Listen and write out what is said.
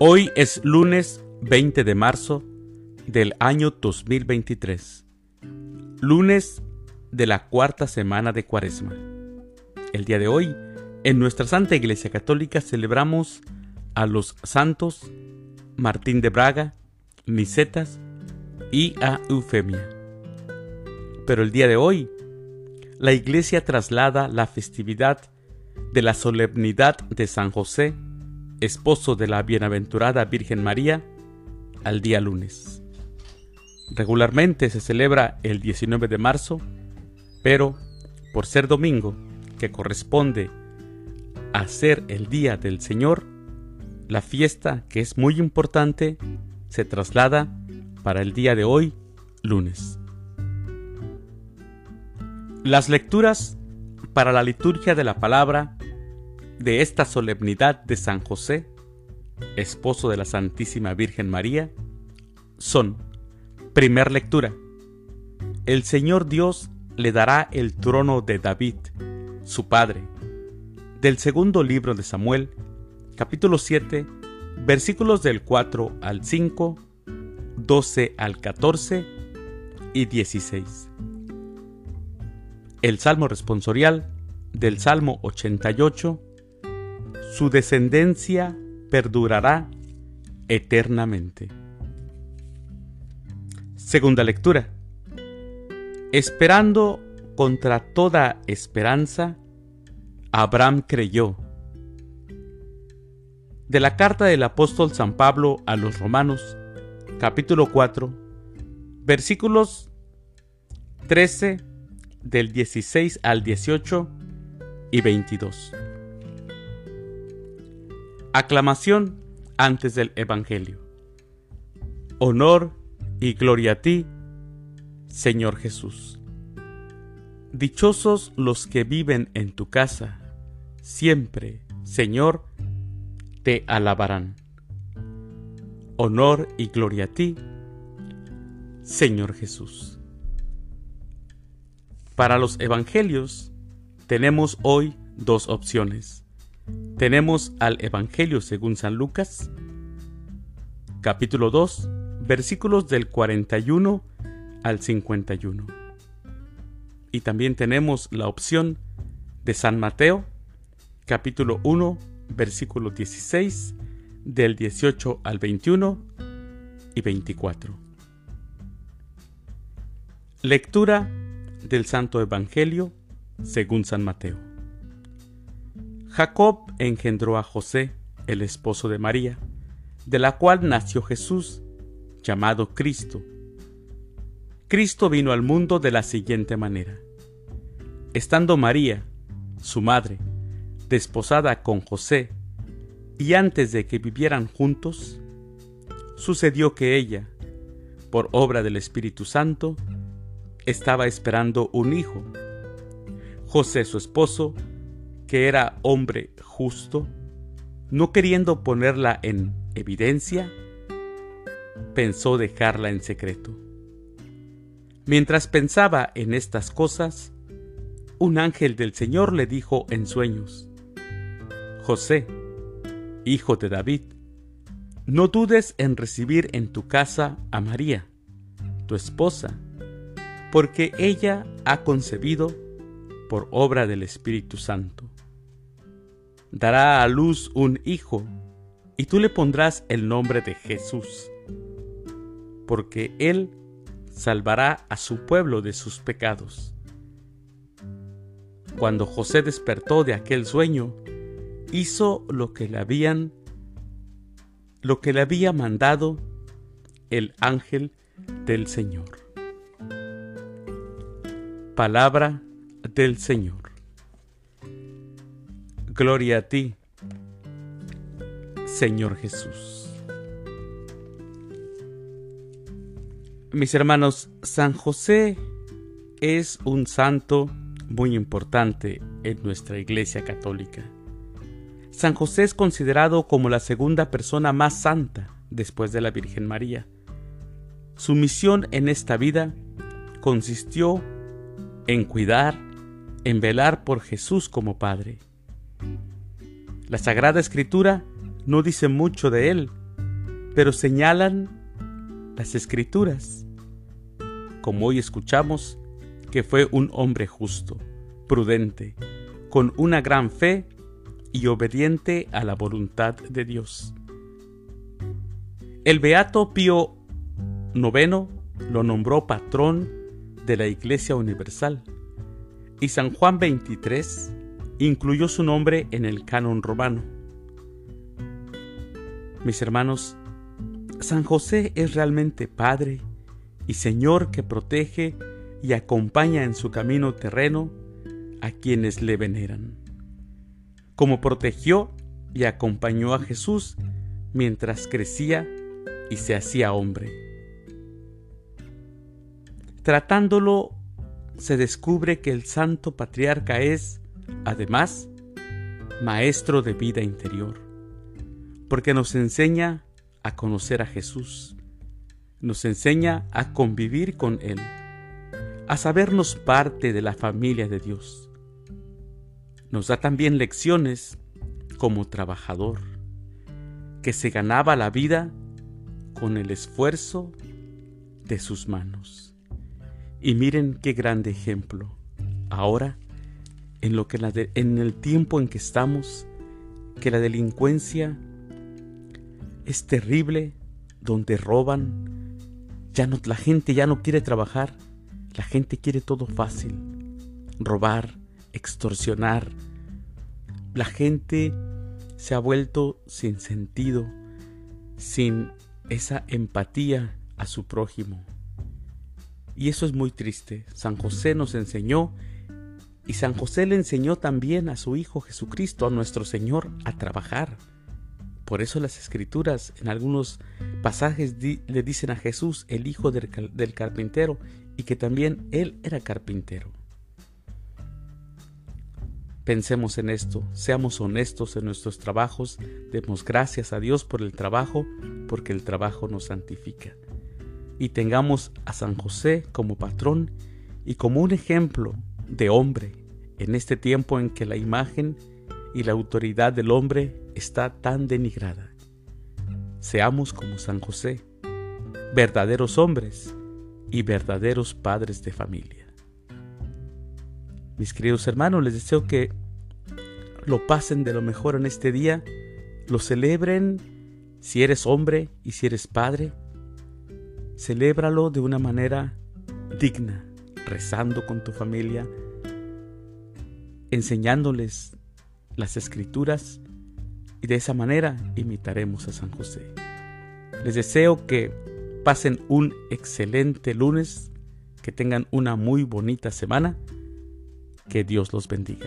Hoy es lunes 20 de marzo del año 2023, lunes de la cuarta semana de Cuaresma. El día de hoy, en nuestra Santa Iglesia Católica celebramos a los santos Martín de Braga, Nicetas y a Eufemia. Pero el día de hoy, la Iglesia traslada la festividad de la solemnidad de San José esposo de la bienaventurada Virgen María, al día lunes. Regularmente se celebra el 19 de marzo, pero por ser domingo, que corresponde a ser el día del Señor, la fiesta, que es muy importante, se traslada para el día de hoy, lunes. Las lecturas para la liturgia de la palabra de esta solemnidad de San José, esposo de la Santísima Virgen María, son, primer lectura, el Señor Dios le dará el trono de David, su padre, del segundo libro de Samuel, capítulo 7, versículos del 4 al 5, 12 al 14 y 16. El Salmo responsorial del Salmo 88 su descendencia perdurará eternamente. Segunda lectura. Esperando contra toda esperanza, Abraham creyó. De la carta del apóstol San Pablo a los Romanos, capítulo 4, versículos 13 del 16 al 18 y 22. Aclamación antes del Evangelio. Honor y gloria a ti, Señor Jesús. Dichosos los que viven en tu casa, siempre, Señor, te alabarán. Honor y gloria a ti, Señor Jesús. Para los Evangelios tenemos hoy dos opciones tenemos al Evangelio según San Lucas, capítulo 2, versículos del 41 al 51. Y también tenemos la opción de San Mateo, capítulo 1, versículo 16, del 18 al 21 y 24. Lectura del Santo Evangelio según San Mateo. Jacob engendró a José, el esposo de María, de la cual nació Jesús, llamado Cristo. Cristo vino al mundo de la siguiente manera. Estando María, su madre, desposada con José, y antes de que vivieran juntos, sucedió que ella, por obra del Espíritu Santo, estaba esperando un hijo. José, su esposo, que era hombre justo, no queriendo ponerla en evidencia, pensó dejarla en secreto. Mientras pensaba en estas cosas, un ángel del Señor le dijo en sueños, José, hijo de David, no dudes en recibir en tu casa a María, tu esposa, porque ella ha concebido por obra del Espíritu Santo dará a luz un hijo, y tú le pondrás el nombre de Jesús, porque él salvará a su pueblo de sus pecados. Cuando José despertó de aquel sueño, hizo lo que le habían lo que le había mandado el ángel del Señor. Palabra del Señor. Gloria a ti, Señor Jesús. Mis hermanos, San José es un santo muy importante en nuestra Iglesia Católica. San José es considerado como la segunda persona más santa después de la Virgen María. Su misión en esta vida consistió en cuidar, en velar por Jesús como Padre. La Sagrada Escritura no dice mucho de él, pero señalan las escrituras, como hoy escuchamos, que fue un hombre justo, prudente, con una gran fe y obediente a la voluntad de Dios. El Beato Pío IX lo nombró patrón de la Iglesia Universal y San Juan XXIII incluyó su nombre en el canon romano. Mis hermanos, San José es realmente Padre y Señor que protege y acompaña en su camino terreno a quienes le veneran, como protegió y acompañó a Jesús mientras crecía y se hacía hombre. Tratándolo, se descubre que el santo patriarca es, además, maestro de vida interior, porque nos enseña a conocer a Jesús, nos enseña a convivir con Él, a sabernos parte de la familia de Dios. Nos da también lecciones como trabajador, que se ganaba la vida con el esfuerzo de sus manos. Y miren qué grande ejemplo. Ahora, en, lo que en el tiempo en que estamos, que la delincuencia es terrible, donde roban, ya no, la gente ya no quiere trabajar, la gente quiere todo fácil, robar, extorsionar. La gente se ha vuelto sin sentido, sin esa empatía a su prójimo. Y eso es muy triste. San José nos enseñó y San José le enseñó también a su Hijo Jesucristo, a nuestro Señor, a trabajar. Por eso las escrituras en algunos pasajes le dicen a Jesús el hijo del, carpintero y que también él era carpintero. Pensemos en esto, seamos honestos en nuestros trabajos, demos gracias a Dios por el trabajo, porque el trabajo nos santifica. Y tengamos a San José como patrón y como un ejemplo de hombre en este tiempo en que la imagen y la autoridad del hombre está tan denigrada. Seamos como San José, verdaderos hombres y verdaderos padres de familia. Mis queridos hermanos, les deseo que lo pasen de lo mejor en este día, lo celebren si eres hombre y si eres padre, celébralo de una manera digna, rezando con tu familia, enseñándoles las escrituras y de esa manera imitaremos a San José. Les deseo que pasen un excelente lunes, que tengan una muy bonita semana, que Dios los bendiga.